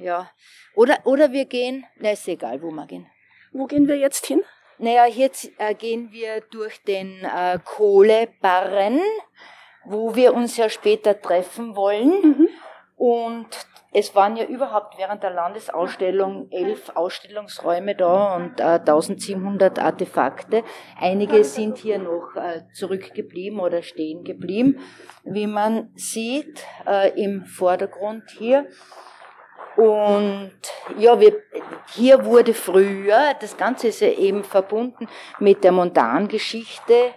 Ja. Oder, oder wir gehen. Na, ist egal, wo wir gehen. Wo gehen wir jetzt hin? Naja, jetzt äh, gehen wir durch den äh, Kohlebarren, wo wir uns ja später treffen wollen. Mhm. Und es waren ja überhaupt während der Landesausstellung elf Ausstellungsräume da und äh, 1700 Artefakte. Einige sind hier noch äh, zurückgeblieben oder stehen geblieben, wie man sieht äh, im Vordergrund hier. Und ja, wir, hier wurde früher, das Ganze ist ja eben verbunden mit der Montangeschichte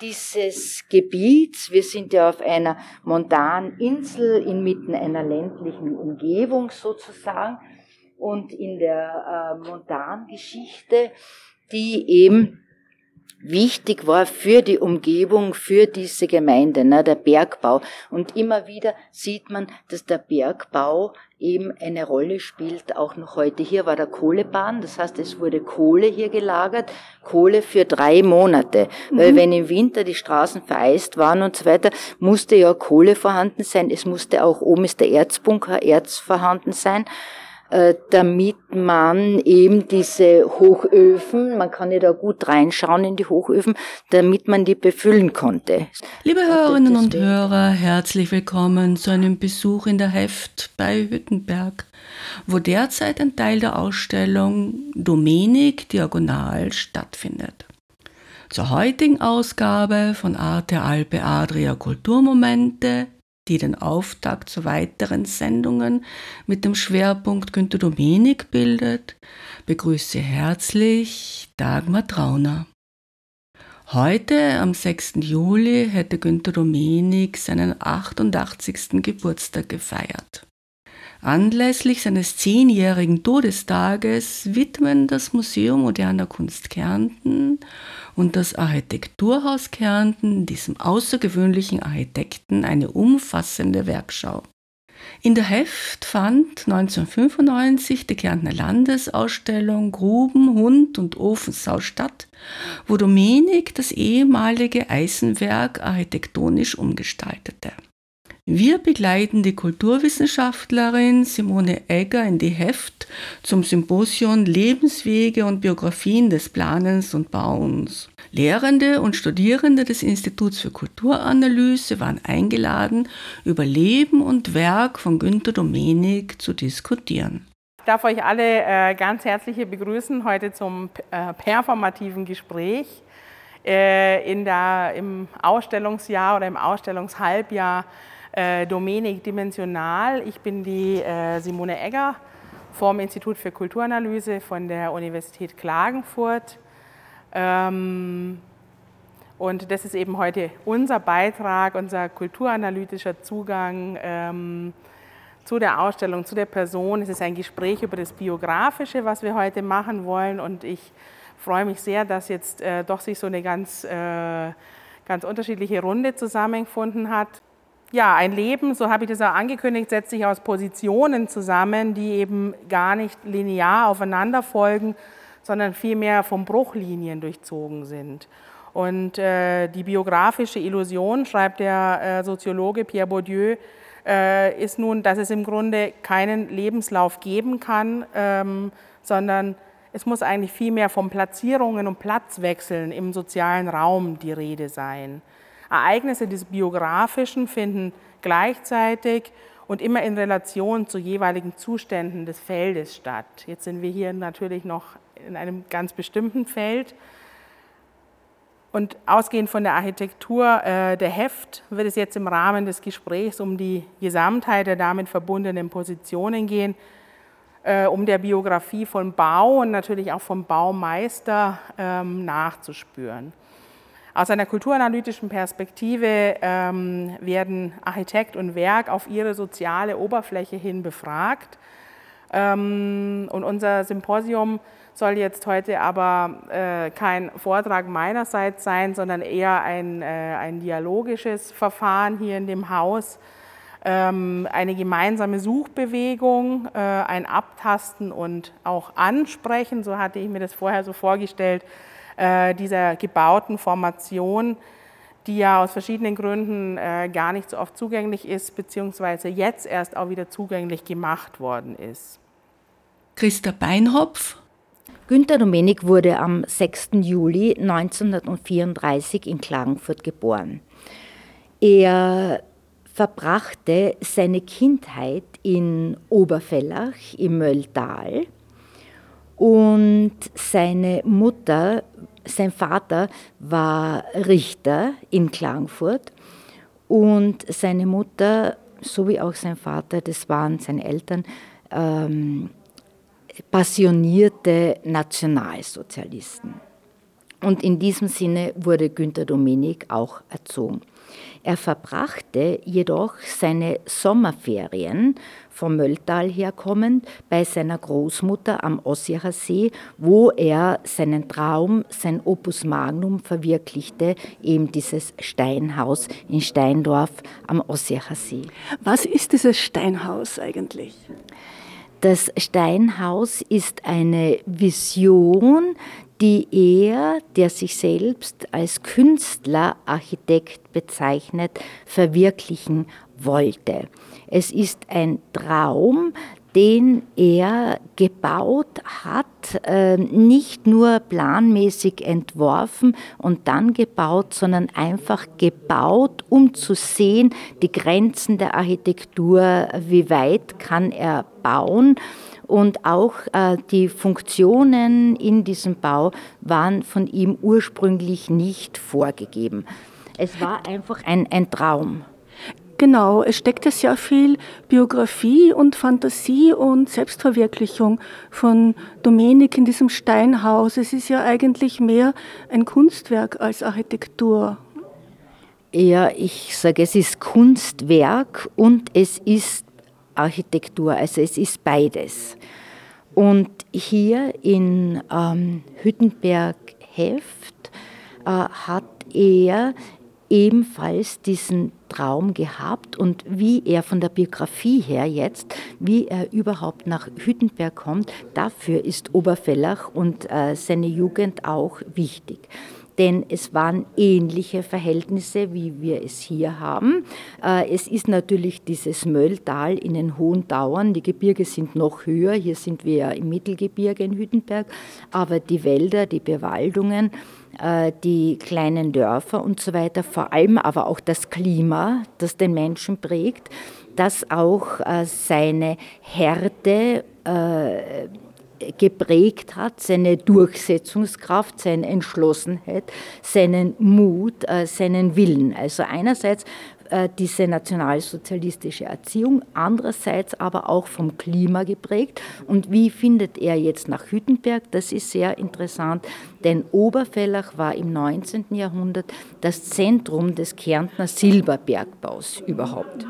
dieses Gebiets. Wir sind ja auf einer Montaninsel inmitten einer ländlichen Umgebung sozusagen. Und in der äh, Montangeschichte, die eben wichtig war für die Umgebung, für diese Gemeinde, ne, der Bergbau. Und immer wieder sieht man, dass der Bergbau eben eine Rolle spielt, auch noch heute. Hier war der Kohlebahn, das heißt, es wurde Kohle hier gelagert, Kohle für drei Monate. Mhm. Weil wenn im Winter die Straßen vereist waren und so weiter, musste ja Kohle vorhanden sein. Es musste auch, oben ist der Erzbunker, Erz vorhanden sein. Äh, damit man eben diese Hochöfen, man kann ja da gut reinschauen in die Hochöfen, damit man die befüllen konnte. Liebe Hörerinnen und Hörer, herzlich willkommen zu einem Besuch in der Heft bei Hüttenberg, wo derzeit ein Teil der Ausstellung Domenik Diagonal stattfindet. Zur heutigen Ausgabe von Arte Alpe Adria Kulturmomente die den Auftakt zu weiteren Sendungen mit dem Schwerpunkt Günter Domenik bildet, begrüße herzlich Dagmar Trauner. Heute, am 6. Juli, hätte Günter Domenik seinen 88. Geburtstag gefeiert. Anlässlich seines zehnjährigen Todestages widmen das Museum Moderner Kunst Kärnten und das Architekturhaus Kärnten diesem außergewöhnlichen Architekten eine umfassende Werkschau. In der Heft fand 1995 die Kärntner Landesausstellung Gruben, Hund und Ofensau statt, wo Domenik das ehemalige Eisenwerk architektonisch umgestaltete. Wir begleiten die Kulturwissenschaftlerin Simone Egger in die Heft zum Symposion Lebenswege und Biografien des Planens und Bauens. Lehrende und Studierende des Instituts für Kulturanalyse waren eingeladen, über Leben und Werk von Günter Domenik zu diskutieren. Ich darf euch alle äh, ganz herzlich begrüßen heute zum äh, performativen Gespräch äh, in der, im Ausstellungsjahr oder im Ausstellungshalbjahr äh, Domenik Dimensional. Ich bin die äh, Simone Egger vom Institut für Kulturanalyse von der Universität Klagenfurt. Ähm, und das ist eben heute unser Beitrag, unser kulturanalytischer Zugang ähm, zu der Ausstellung, zu der Person. Es ist ein Gespräch über das Biografische, was wir heute machen wollen. Und ich freue mich sehr, dass jetzt äh, doch sich so eine ganz, äh, ganz unterschiedliche Runde zusammengefunden hat ja, ein Leben, so habe ich das auch angekündigt, setzt sich aus Positionen zusammen, die eben gar nicht linear aufeinander folgen, sondern vielmehr von Bruchlinien durchzogen sind. Und äh, die biografische Illusion, schreibt der äh, Soziologe Pierre Bourdieu, äh, ist nun, dass es im Grunde keinen Lebenslauf geben kann, ähm, sondern es muss eigentlich vielmehr von Platzierungen und Platzwechseln im sozialen Raum die Rede sein. Ereignisse des Biografischen finden gleichzeitig und immer in Relation zu jeweiligen Zuständen des Feldes statt. Jetzt sind wir hier natürlich noch in einem ganz bestimmten Feld. Und ausgehend von der Architektur äh, der Heft wird es jetzt im Rahmen des Gesprächs um die Gesamtheit der damit verbundenen Positionen gehen. äh, um der Biografie von Bau und natürlich auch vom Baumeister ähm, nachzuspüren. Aus einer kulturanalytischen Perspektive ähm, werden Architekt und Werk auf ihre soziale Oberfläche hin befragt. Ähm, und unser Symposium soll jetzt heute aber äh, kein Vortrag meinerseits sein, sondern eher ein, äh, ein dialogisches Verfahren hier in dem Haus ähm, eine gemeinsame Suchbewegung, äh, ein Abtasten und auch Ansprechen, so hatte ich mir das vorher so vorgestellt, dieser gebauten Formation, die ja aus verschiedenen Gründen äh, gar nicht so oft zugänglich ist, beziehungsweise jetzt erst auch wieder zugänglich gemacht worden ist. Christa Beinhopf. Günter Domenik wurde am 6. Juli 1934 in Klagenfurt geboren. Er verbrachte seine Kindheit in Oberfellach im Mölltal und seine Mutter, sein Vater war Richter in Klagenfurt und seine Mutter, so wie auch sein Vater, das waren seine Eltern, ähm, passionierte Nationalsozialisten. Und in diesem Sinne wurde Günter Dominik auch erzogen. Er verbrachte jedoch seine Sommerferien vom Mölltal herkommend bei seiner Großmutter am Ossiacher See, wo er seinen Traum, sein Opus Magnum verwirklichte, eben dieses Steinhaus in Steindorf am Ossiacher See. Was ist dieses Steinhaus eigentlich? Das Steinhaus ist eine Vision, die er, der sich selbst als Künstler, Architekt bezeichnet, verwirklichen wollte. Es ist ein Traum, den er gebaut hat, ähm, nicht nur planmäßig entworfen und dann gebaut, sondern einfach gebaut, um zu sehen, die Grenzen der Architektur, wie weit kann er bauen. Und auch äh, die Funktionen in diesem Bau waren von ihm ursprünglich nicht vorgegeben. Es war einfach ein, ein Traum. Genau, es steckte sehr viel Biografie und Fantasie und Selbstverwirklichung von Domenik in diesem Steinhaus. Es ist ja eigentlich mehr ein Kunstwerk als Architektur. Ja, ich sage, es ist Kunstwerk und es ist Architektur, also es ist beides. Und hier in ähm, Hüttenberg Heft äh, hat er ebenfalls diesen Traum gehabt und wie er von der Biografie her jetzt, wie er überhaupt nach Hüttenberg kommt, dafür ist Oberfellach und äh, seine Jugend auch wichtig denn es waren ähnliche Verhältnisse, wie wir es hier haben. Äh, es ist natürlich dieses Mölltal in den hohen Dauern. Die Gebirge sind noch höher. Hier sind wir ja im Mittelgebirge in Hüttenberg. Aber die Wälder, die Bewaldungen, äh, die kleinen Dörfer und so weiter, vor allem aber auch das Klima, das den Menschen prägt, das auch äh, seine Härte geprägt hat, seine Durchsetzungskraft, seine Entschlossenheit, seinen Mut, äh, seinen Willen. Also einerseits äh, diese nationalsozialistische Erziehung, andererseits aber auch vom Klima geprägt. Und wie findet er jetzt nach Hüttenberg? Das ist sehr interessant, denn Oberfellach war im 19. Jahrhundert das Zentrum des Kärntner Silberbergbaus überhaupt.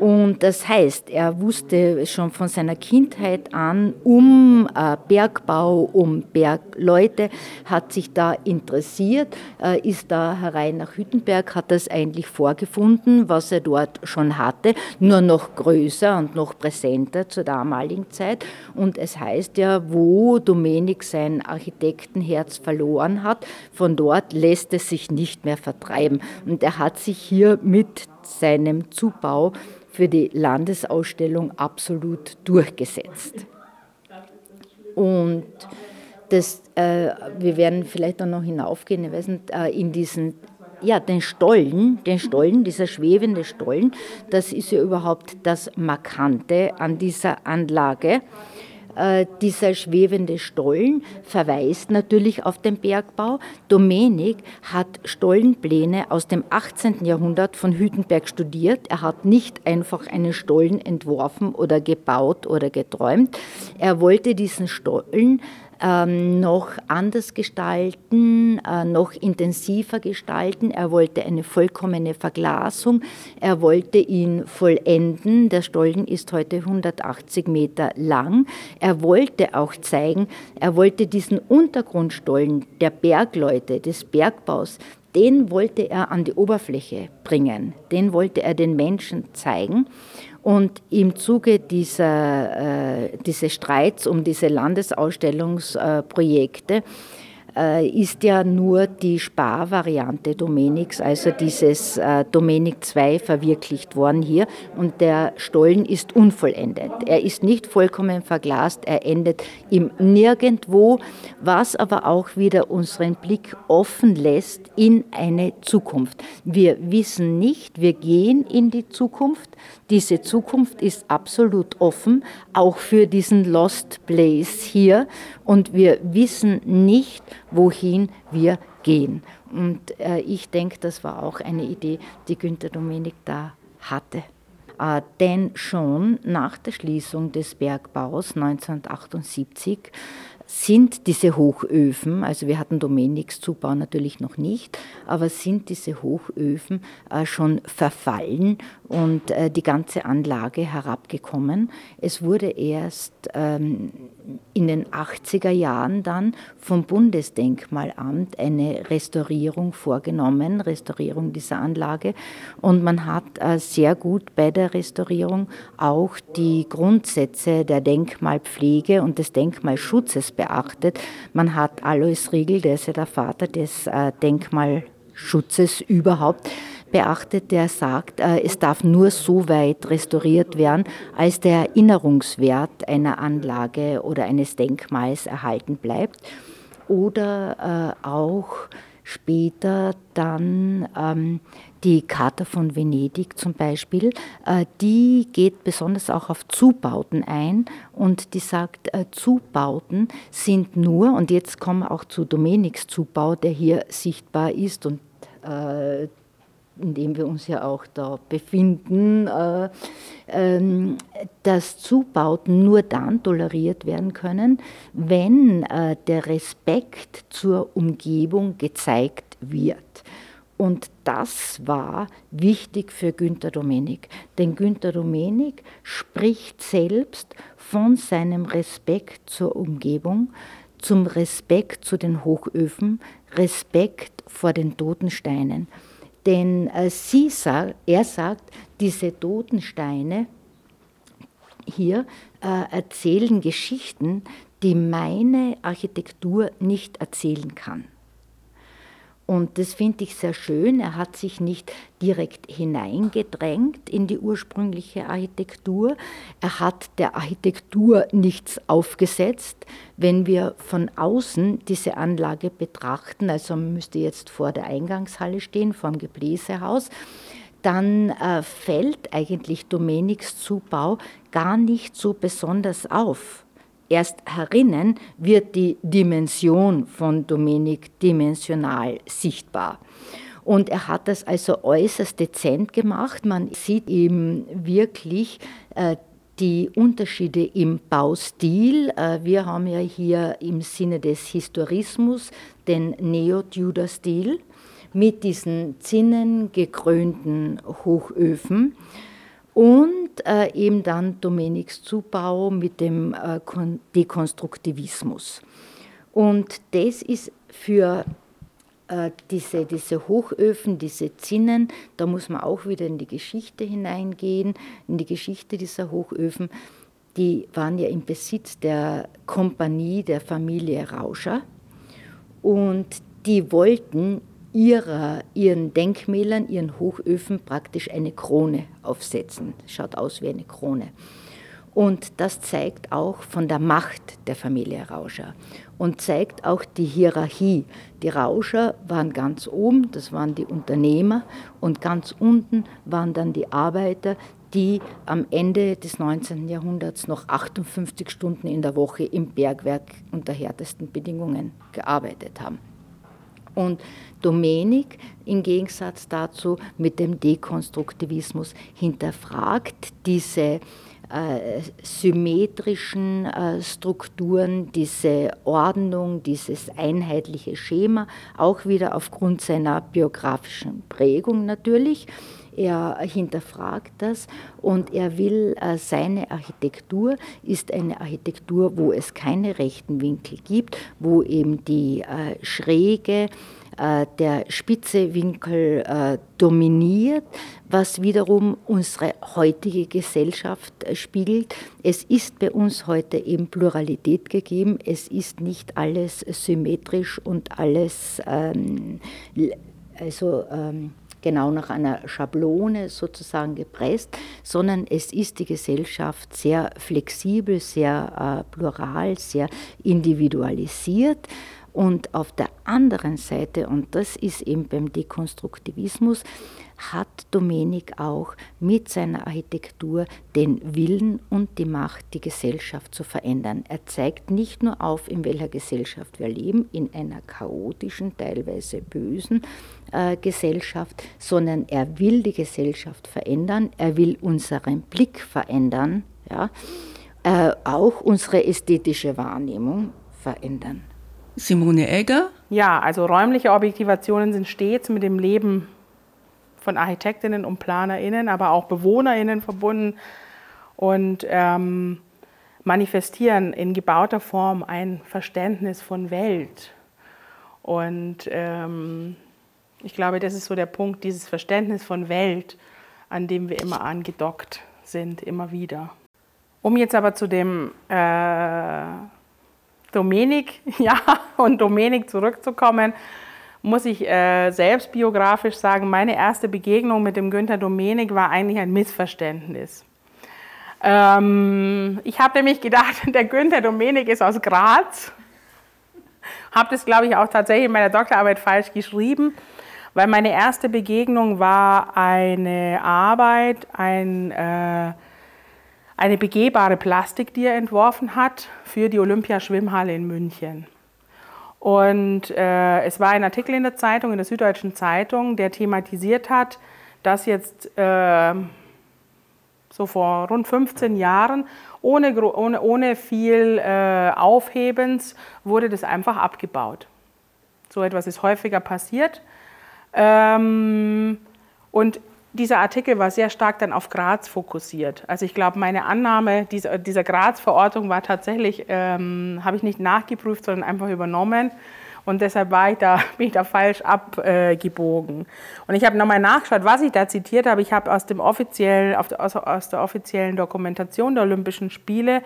Und das heißt, er wusste schon von seiner Kindheit an um äh, Bergbau, um Bergleute, hat sich da interessiert, äh, ist da herein nach Hüttenberg, hat das eigentlich vorgefunden, was er dort schon hatte, nur noch größer und noch präsenter zur damaligen Zeit. Und es heißt ja, wo Domenik sein Architektenherz verloren hat, von dort lässt es sich nicht mehr vertreiben. Und er hat sich hier mit seinem Zubau für die Landesausstellung absolut durchgesetzt. Und das, äh, wir werden vielleicht auch noch hinaufgehen, ich weiß nicht, äh, in diesen, ja, den Stollen, den Stollen, dieser schwebende Stollen, das ist ja überhaupt das Markante an dieser Anlage. Äh, dieser schwebende Stollen verweist natürlich auf den Bergbau. Domenik hat Stollenpläne aus dem 18. Jahrhundert von Hüttenberg studiert. Er hat nicht einfach einen Stollen entworfen oder gebaut oder geträumt. Er wollte diesen Stollen ähm, noch anders gestalten, äh, noch intensiver gestalten. Er wollte eine vollkommene Verglasung. Er wollte ihn vollenden. Der Stollen ist heute 180 Meter lang. Er wollte auch zeigen, er wollte diesen Untergrundstollen der Bergleute, des Bergbaus, den wollte er an die Oberfläche bringen. Den wollte er den Menschen zeigen. Und im Zuge dieser, äh, dieses Streits um diese Landesausstellungsprojekte ist ja nur die Sparvariante Domeniks, also dieses äh, Domenik 2 verwirklicht worden hier und der Stollen ist unvollendet. Er ist nicht vollkommen verglast, er endet im Nirgendwo, was aber auch wieder unseren Blick offen lässt in eine Zukunft. Wir wissen nicht, wir gehen in die Zukunft. Diese Zukunft ist absolut offen, auch für diesen Lost Place hier und wir wissen nicht, wohin wir gehen. Und äh, ich denke, das war auch eine Idee, die Günter Domenik da hatte. Äh, denn schon nach der Schließung des Bergbaus 1978 sind diese Hochöfen, also wir hatten Domeniks Zubau natürlich noch nicht, aber sind diese Hochöfen äh, schon verfallen und äh, die ganze Anlage herabgekommen. Es wurde erst ähm, in den 80er Jahren dann vom Bundesdenkmalamt eine Restaurierung vorgenommen, Restaurierung dieser Anlage. Und man hat äh, sehr gut bei der Restaurierung auch die Grundsätze der Denkmalpflege und des Denkmalschutzes beachtet. Man hat Alois Riegel, der ist ja der Vater des äh, Denkmalschutzes überhaupt, beachtet, der sagt, äh, es darf nur so weit restauriert werden, als der Erinnerungswert einer Anlage oder eines Denkmals erhalten bleibt. Oder äh, auch später dann ähm, die Charta von Venedig zum Beispiel, äh, die geht besonders auch auf Zubauten ein und die sagt, Zubauten sind nur, und jetzt kommen wir auch zu Domeniks Zubau, der hier sichtbar ist und äh, in dem wir uns ja auch da befinden, äh, ähm, dass Zubauten nur dann toleriert werden können, wenn äh, der Respekt zur Umgebung gezeigt wird. Und das war wichtig für Günter Domenik. Denn Günter Domenik spricht selbst von seinem Respekt zur Umgebung, zum Respekt zu den Hochöfen, Respekt vor den toten Steinen. Denn äh, sie sagt, er sagt, diese toten Steine hier äh, erzählen Geschichten, die meine Architektur nicht erzählen kann. Und das finde ich sehr schön. Er hat sich nicht direkt hineingedrängt in die ursprüngliche Architektur. Er hat der Architektur nichts aufgesetzt. Wenn wir von außen diese Anlage betrachten, also man müsste jetzt vor der Eingangshalle stehen, vor dem Gebläsehaus, dann äh, fällt eigentlich Domeniks Zubau gar nicht so besonders auf. Erst herinnen wird die Dimension von Dominik dimensional sichtbar. Und er hat das also äußerst dezent gemacht. Man sieht ihm wirklich äh, die Unterschiede im Baustil. Äh, wir haben ja hier im Sinne des Historismus den Neo-Tudor-Stil mit diesen zinnengekrönten Hochöfen und äh, eben dann Domeniks Zubau mit dem äh, Dekonstruktivismus. Und das ist für äh, diese, diese Hochöfen, diese Zinnen, da muss man auch wieder in die Geschichte hineingehen, in die Geschichte dieser Hochöfen. Die waren ja im Besitz der Kompanie der Familie Rauscher und die wollten ihrer, ihren Denkmälern, ihren Hochöfen praktisch eine Krone aufsetzen. Schaut aus wie eine Krone. Und das zeigt auch von der Macht der Familie Rauscher und zeigt auch die Hierarchie. Die Rauscher waren ganz oben, das waren die Unternehmer, und ganz unten waren dann die Arbeiter, die am Ende des 19. Jahrhunderts noch 58 Stunden in der Woche im Bergwerk unter härtesten Bedingungen gearbeitet haben. Und Domenik im Gegensatz dazu mit dem Dekonstruktivismus hinterfragt diese äh, symmetrischen äh, Strukturen, diese Ordnung, dieses einheitliche Schema, auch wieder aufgrund seiner biografischen Prägung natürlich. Er hinterfragt das und er will, äh, seine Architektur ist eine Architektur, wo es keine rechten Winkel gibt, wo eben die schräge, der spitze Winkel äh, dominiert, was wiederum unsere heutige Gesellschaft äh, spiegelt. Es ist bei uns heute eben Pluralität gegeben. Es ist nicht alles symmetrisch und alles ähm, also ähm, genau nach einer Schablone sozusagen gepresst, sondern es ist die Gesellschaft sehr flexibel, sehr äh, plural, sehr individualisiert. Und auf der anderen Seite, und das ist eben beim Dekonstruktivismus, hat Domenik auch mit seiner Architektur den Willen und die Macht, die Gesellschaft zu verändern. Er zeigt nicht nur auf, in welcher Gesellschaft wir leben, in einer chaotischen, teilweise bösen äh, Gesellschaft, sondern er will die Gesellschaft verändern, er will unseren Blick verändern, ja, äh, auch unsere ästhetische Wahrnehmung verändern. Simone Egger? Ja, also räumliche Objektivationen sind stets mit dem Leben von Architektinnen und PlanerInnen, aber auch BewohnerInnen verbunden und ähm, manifestieren in gebauter Form ein Verständnis von Welt. Und ähm, ich glaube, das ist so der Punkt, dieses Verständnis von Welt, an dem wir immer angedockt sind, immer wieder. Um jetzt aber zu dem äh, Domenik, ja, und Domenik zurückzukommen, muss ich äh, selbst biografisch sagen, meine erste Begegnung mit dem Günther Domenik war eigentlich ein Missverständnis. Ähm, ich habe nämlich gedacht, der Günther Domenik ist aus Graz. Habe das, glaube ich, auch tatsächlich in meiner Doktorarbeit falsch geschrieben, weil meine erste Begegnung war eine Arbeit, ein äh, eine begehbare Plastik, die er entworfen hat für die Olympiaschwimmhalle in München. Und äh, es war ein Artikel in der Zeitung, in der Süddeutschen Zeitung, der thematisiert hat, dass jetzt äh, so vor rund 15 Jahren ohne, ohne, ohne viel äh, Aufhebens wurde das einfach abgebaut. So etwas ist häufiger passiert. Ähm, und dieser Artikel war sehr stark dann auf Graz fokussiert. Also ich glaube, meine Annahme dieser, dieser Graz-Verortung war tatsächlich, ähm, habe ich nicht nachgeprüft, sondern einfach übernommen. Und deshalb war ich da, bin ich da falsch abgebogen. Und ich habe nochmal nachgeschaut, was ich da zitiert habe. Ich habe aus, dem offiziellen, aus der offiziellen Dokumentation der Olympischen Spiele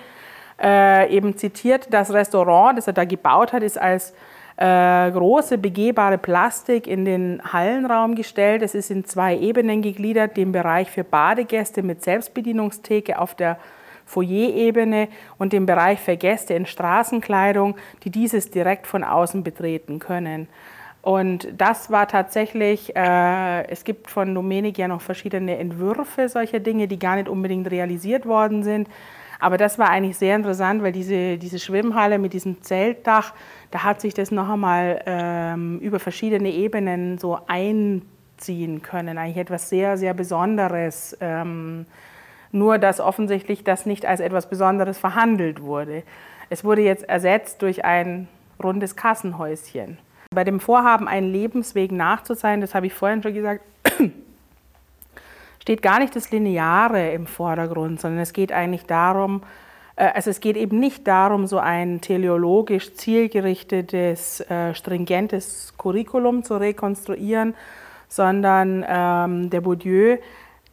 äh, eben zitiert, das Restaurant, das er da gebaut hat, ist als äh, große begehbare Plastik in den Hallenraum gestellt. Es ist in zwei Ebenen gegliedert, den Bereich für Badegäste mit Selbstbedienungstheke auf der Foyer-Ebene und den Bereich für Gäste in Straßenkleidung, die dieses direkt von außen betreten können. Und das war tatsächlich, äh, es gibt von Domenik ja noch verschiedene Entwürfe solcher Dinge, die gar nicht unbedingt realisiert worden sind. Aber das war eigentlich sehr interessant, weil diese, diese Schwimmhalle mit diesem Zeltdach, da hat sich das noch einmal ähm, über verschiedene Ebenen so einziehen können. Eigentlich etwas sehr, sehr Besonderes. Ähm, nur, dass offensichtlich das nicht als etwas Besonderes verhandelt wurde. Es wurde jetzt ersetzt durch ein rundes Kassenhäuschen. Bei dem Vorhaben, einen Lebensweg nachzuzeigen, das habe ich vorhin schon gesagt, steht gar nicht das Lineare im Vordergrund, sondern es geht eigentlich darum, äh, also es geht eben nicht darum, so ein teleologisch zielgerichtetes, äh, stringentes Curriculum zu rekonstruieren, sondern ähm, der Bourdieu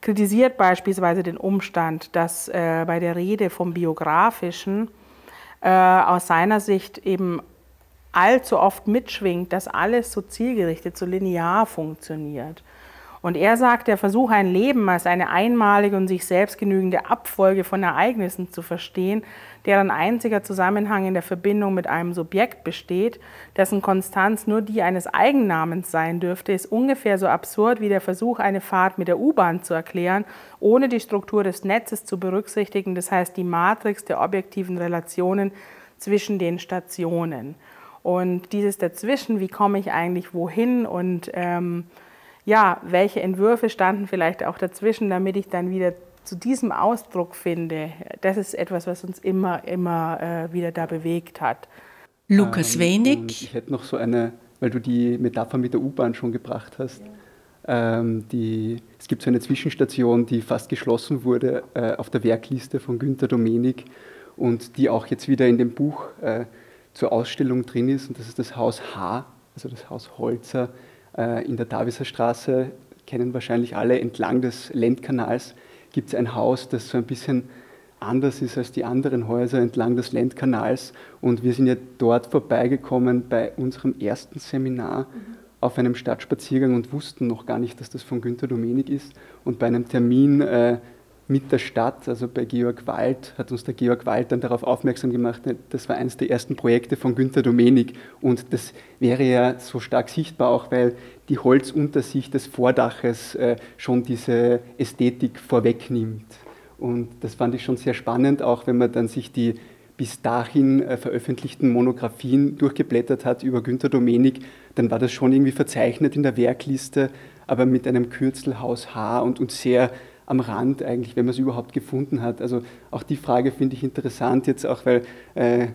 kritisiert beispielsweise den Umstand, dass äh, bei der Rede vom Biografischen äh, aus seiner Sicht eben allzu oft mitschwingt, dass alles so zielgerichtet, so linear funktioniert. Und er sagt, der Versuch, ein Leben als eine einmalige und sich selbst genügende Abfolge von Ereignissen zu verstehen, deren einziger Zusammenhang in der Verbindung mit einem Subjekt besteht, dessen Konstanz nur die eines Eigennamens sein dürfte, ist ungefähr so absurd wie der Versuch, eine Fahrt mit der U-Bahn zu erklären, ohne die Struktur des Netzes zu berücksichtigen, das heißt die Matrix der objektiven Relationen zwischen den Stationen. Und dieses Dazwischen, wie komme ich eigentlich wohin und ähm, ja, welche Entwürfe standen vielleicht auch dazwischen, damit ich dann wieder zu diesem Ausdruck finde, das ist etwas, was uns immer, immer äh, wieder da bewegt hat. Lukas ähm, Wenig. Ich hätte noch so eine, weil du die Metapher mit der U-Bahn schon gebracht hast. Ja. Ähm, die, es gibt so eine Zwischenstation, die fast geschlossen wurde äh, auf der Werkliste von Günter Domenik und die auch jetzt wieder in dem Buch äh, zur Ausstellung drin ist. Und das ist das Haus H, also das Haus Holzer äh, in der Daviser Straße, kennen wahrscheinlich alle, entlang des Lendkanals gibt es ein Haus, das so ein bisschen anders ist als die anderen Häuser entlang des Lendkanals. Und wir sind ja dort vorbeigekommen bei unserem ersten Seminar mhm. auf einem Stadtspaziergang und wussten noch gar nicht, dass das von Günter Domenik ist. Und bei einem Termin äh, mit der Stadt, also bei Georg Wald, hat uns der Georg Wald dann darauf aufmerksam gemacht, das war eines der ersten Projekte von Günter Domenik und das wäre ja so stark sichtbar, auch weil die Holzuntersicht des Vordaches äh, schon diese Ästhetik vorwegnimmt. Und das fand ich schon sehr spannend, auch wenn man dann sich die bis dahin äh, veröffentlichten Monographien durchgeblättert hat über Günter Domenik, dann war das schon irgendwie verzeichnet in der Werkliste, aber mit einem Kürzel Haus H und, und sehr am Rand eigentlich, wenn man es überhaupt gefunden hat. Also auch die Frage finde ich interessant jetzt auch, weil äh,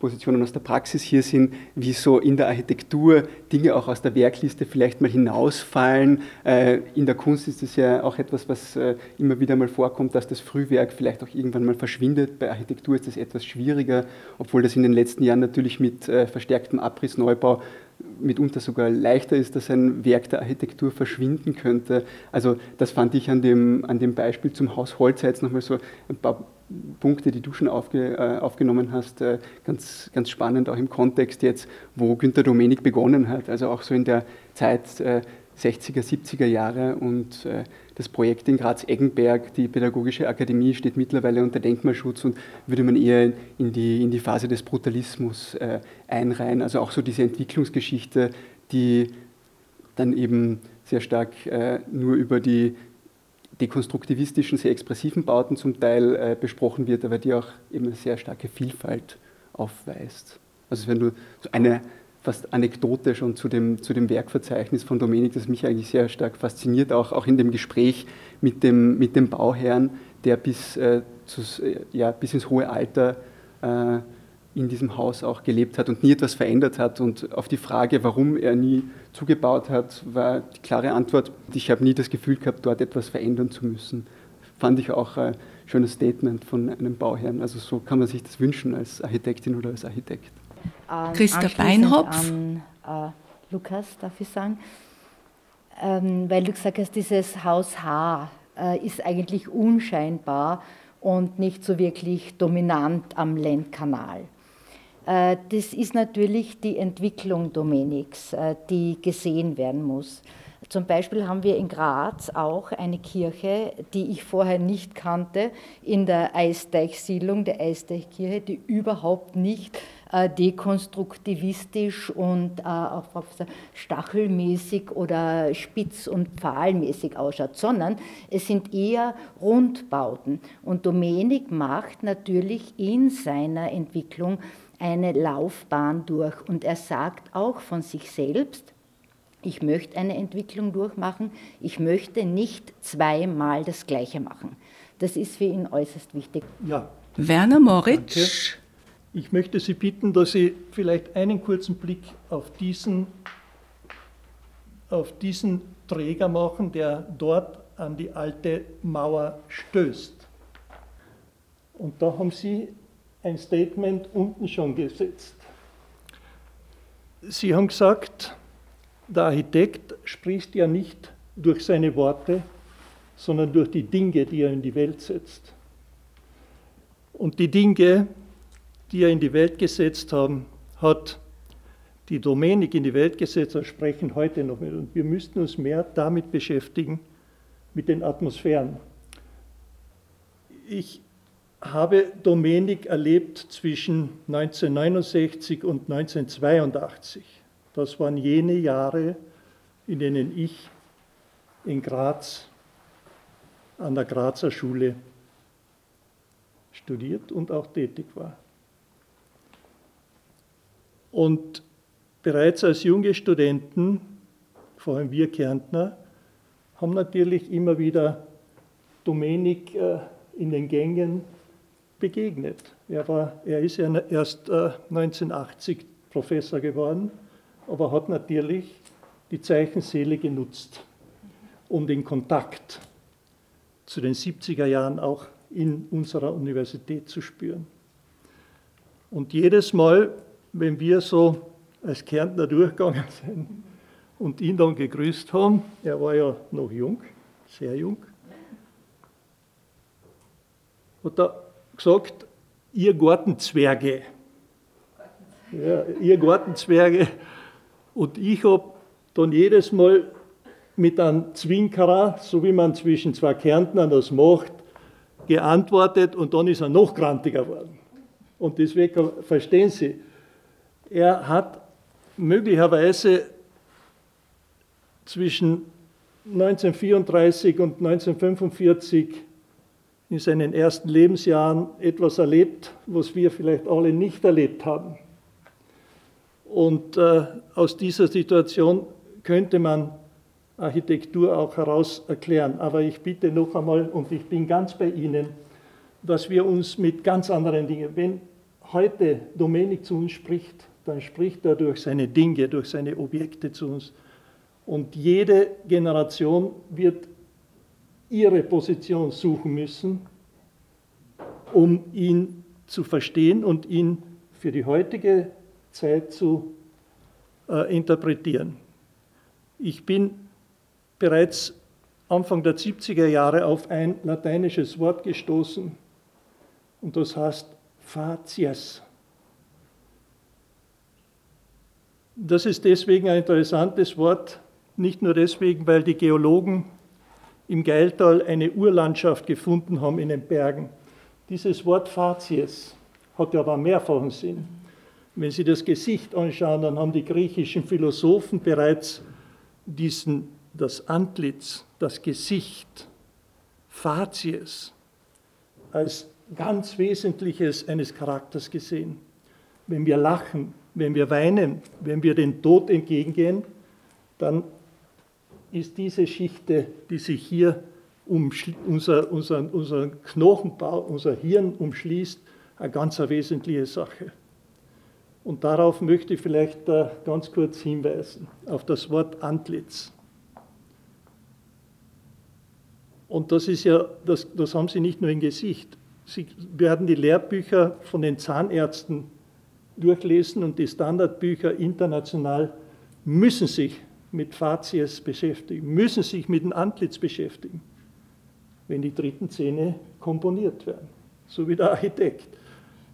Positionen aus der Praxis hier sind, wie so in der Architektur Dinge auch aus der Werkliste vielleicht mal hinausfallen. Äh, in der Kunst ist es ja auch etwas, was äh, immer wieder mal vorkommt, dass das Frühwerk vielleicht auch irgendwann mal verschwindet. Bei Architektur ist das etwas schwieriger, obwohl das in den letzten Jahren natürlich mit verstärktem Abrissneubau mitunter sogar leichter ist, dass ein Werk der Architektur verschwinden könnte. Also das fand ich an dem, an dem Beispiel zum Haus Holz jetzt nochmal so ein paar Punkte, die du schon aufge, äh, aufgenommen hast, äh, ganz, ganz spannend, auch im Kontext jetzt, wo Günter Domenik begonnen hat, also auch so in der Zeit äh, 60er, 70er Jahre und äh, das Projekt in Graz-Eggenberg, die Pädagogische Akademie, steht mittlerweile unter Denkmalschutz und würde man eher in die, in die Phase des Brutalismus äh, einreihen. Also auch so diese Entwicklungsgeschichte, die dann eben sehr stark äh, nur über die dekonstruktivistischen, sehr expressiven Bauten zum Teil äh, besprochen wird, aber die auch eben eine sehr starke Vielfalt aufweist. Also wenn du so eine fast Anekdote schon zu dem, zu dem Werkverzeichnis von Domenik, das mich eigentlich sehr stark fasziniert, auch, auch in dem Gespräch mit dem, mit dem Bauherrn, der bis, äh, zu, ja, bis ins hohe Alter äh, in diesem Haus auch gelebt hat und nie etwas verändert hat. Und auf die Frage, warum er nie zugebaut hat, war die klare Antwort, ich habe nie das Gefühl gehabt, dort etwas verändern zu müssen. Fand ich auch ein schönes Statement von einem Bauherrn. Also so kann man sich das wünschen als Architektin oder als Architekt. Ähm, Christa Beinhopf. An, äh, Lukas, darf ich sagen? Ähm, weil du gesagt hast, dieses Haus H äh, ist eigentlich unscheinbar und nicht so wirklich dominant am Lendkanal. Äh, das ist natürlich die Entwicklung Domeniks, äh, die gesehen werden muss. Zum Beispiel haben wir in Graz auch eine Kirche, die ich vorher nicht kannte, in der Eisteichsiedlung, der Eisteichkirche, die überhaupt nicht äh, dekonstruktivistisch und auch stachelmäßig oder spitz- und pfahlmäßig ausschaut, sondern es sind eher Rundbauten. Und Domenik macht natürlich in seiner Entwicklung eine Laufbahn durch. Und er sagt auch von sich selbst, ich möchte eine Entwicklung durchmachen, ich möchte nicht zweimal das Gleiche machen. Das ist für ihn äußerst wichtig. Ja. Werner Moritz. Danke. Ich möchte Sie bitten, dass Sie vielleicht einen kurzen Blick auf diesen, auf diesen Träger machen, der dort an die alte Mauer stößt. Und da haben Sie ein Statement unten schon gesetzt. Sie haben gesagt, der Architekt spricht ja nicht durch seine Worte, sondern durch die Dinge, die er in die Welt setzt. Und die Dinge, die er in die Welt gesetzt haben, hat die Domenik in die Welt gesetzt hat, sprechen heute noch mit. Und wir müssten uns mehr damit beschäftigen, mit den Atmosphären. Ich habe Domenik erlebt zwischen 1969 und 1982. Das waren jene Jahre, in denen ich in Graz an der Grazer Schule studiert und auch tätig war. Und bereits als junge Studenten, vor allem wir Kärntner, haben natürlich immer wieder Domenik äh, in den Gängen begegnet. Er, war, er ist ja erst 1980 äh, Professor geworden, aber hat natürlich die Zeichenseele genutzt, um den Kontakt zu den 70er Jahren auch in unserer Universität zu spüren. Und jedes Mal, wenn wir so als Kärntner durchgegangen sind und ihn dann gegrüßt haben, er war ja noch jung, sehr jung, hat er gesagt, ihr Gartenzwerge. Ja, ihr Gartenzwerge. Und ich habe dann jedes Mal mit einem Zwinkerer, so wie man zwischen zwei Kärntnern das macht, geantwortet und dann ist er noch grantiger geworden. Und deswegen verstehen Sie, er hat möglicherweise zwischen 1934 und 1945 in seinen ersten Lebensjahren etwas erlebt, was wir vielleicht alle nicht erlebt haben. Und äh, aus dieser Situation könnte man Architektur auch heraus erklären. Aber ich bitte noch einmal, und ich bin ganz bei Ihnen, dass wir uns mit ganz anderen Dingen, wenn heute Domenik zu uns spricht, dann spricht er durch seine Dinge, durch seine Objekte zu uns. Und jede Generation wird ihre Position suchen müssen, um ihn zu verstehen und ihn für die heutige Zeit zu äh, interpretieren. Ich bin bereits Anfang der 70er Jahre auf ein lateinisches Wort gestoßen und das heißt facies. Das ist deswegen ein interessantes Wort, nicht nur deswegen, weil die Geologen im Geiltal eine Urlandschaft gefunden haben in den Bergen. Dieses Wort Facies hat ja aber mehrfachen Sinn. Wenn Sie das Gesicht anschauen, dann haben die griechischen Philosophen bereits diesen, das Antlitz, das Gesicht, Facies, als ganz Wesentliches eines Charakters gesehen. Wenn wir lachen, wenn wir weinen, wenn wir den Tod entgegengehen, dann ist diese Schichte, die sich hier um unser, unser, unser Knochenbau, unser Hirn umschließt, eine ganz wesentliche Sache. Und darauf möchte ich vielleicht ganz kurz hinweisen, auf das Wort Antlitz. Und das ist ja, das, das haben Sie nicht nur im Gesicht. Sie werden die Lehrbücher von den Zahnärzten durchlesen und die Standardbücher international müssen sich mit Fazies beschäftigen, müssen sich mit dem Antlitz beschäftigen, wenn die dritten Zähne komponiert werden, so wie der Architekt.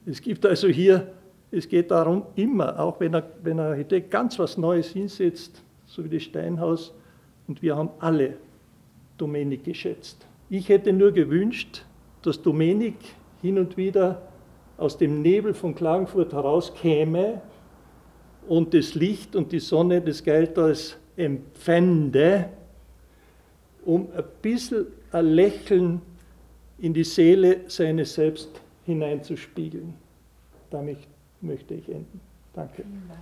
Es gibt also hier, es geht darum, immer, auch wenn, er, wenn ein Architekt ganz was Neues hinsetzt, so wie das Steinhaus, und wir haben alle Domenik geschätzt. Ich hätte nur gewünscht, dass Domenik hin und wieder aus dem Nebel von Klagenfurt herauskäme und das Licht und die Sonne des Geiltals empfände, um ein bisschen ein Lächeln in die Seele seines Selbst hineinzuspiegeln. Damit möchte ich enden. Danke. Vielen Dank.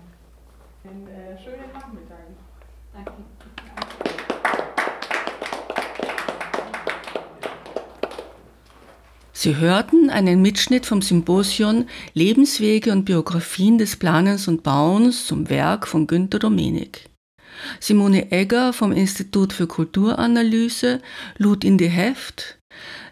Einen äh, schönen Nachmittag. Danke. Sie hörten einen Mitschnitt vom Symposion Lebenswege und Biografien des Planens und Bauens zum Werk von Günter Domenik. Simone Egger vom Institut für Kulturanalyse lud in die Heft.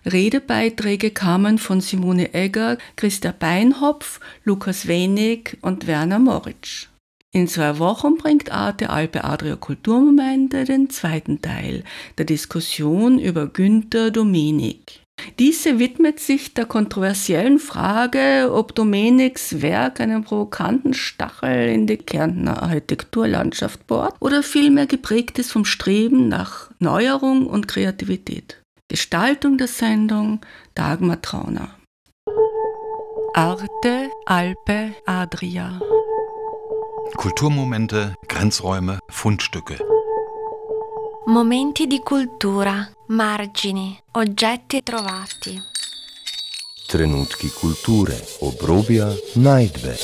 Redebeiträge kamen von Simone Egger, Christa Beinhopf, Lukas Wenig und Werner Moritsch. In zwei Wochen bringt Arte Alpe Adria Kulturmomente den zweiten Teil der Diskussion über Günter Domenik. Diese widmet sich der kontroversiellen Frage, ob Domeniks Werk einen provokanten Stachel in die Kärntner Architekturlandschaft bohrt oder vielmehr geprägt ist vom Streben nach Neuerung und Kreativität. Gestaltung der Sendung Dagmar Trauner. Arte, Alpe, Adria. Kulturmomente, Grenzräume, Fundstücke. Momenti di cultura, margini, oggetti trovati. Trenutki kulture, obrobja, najdbe.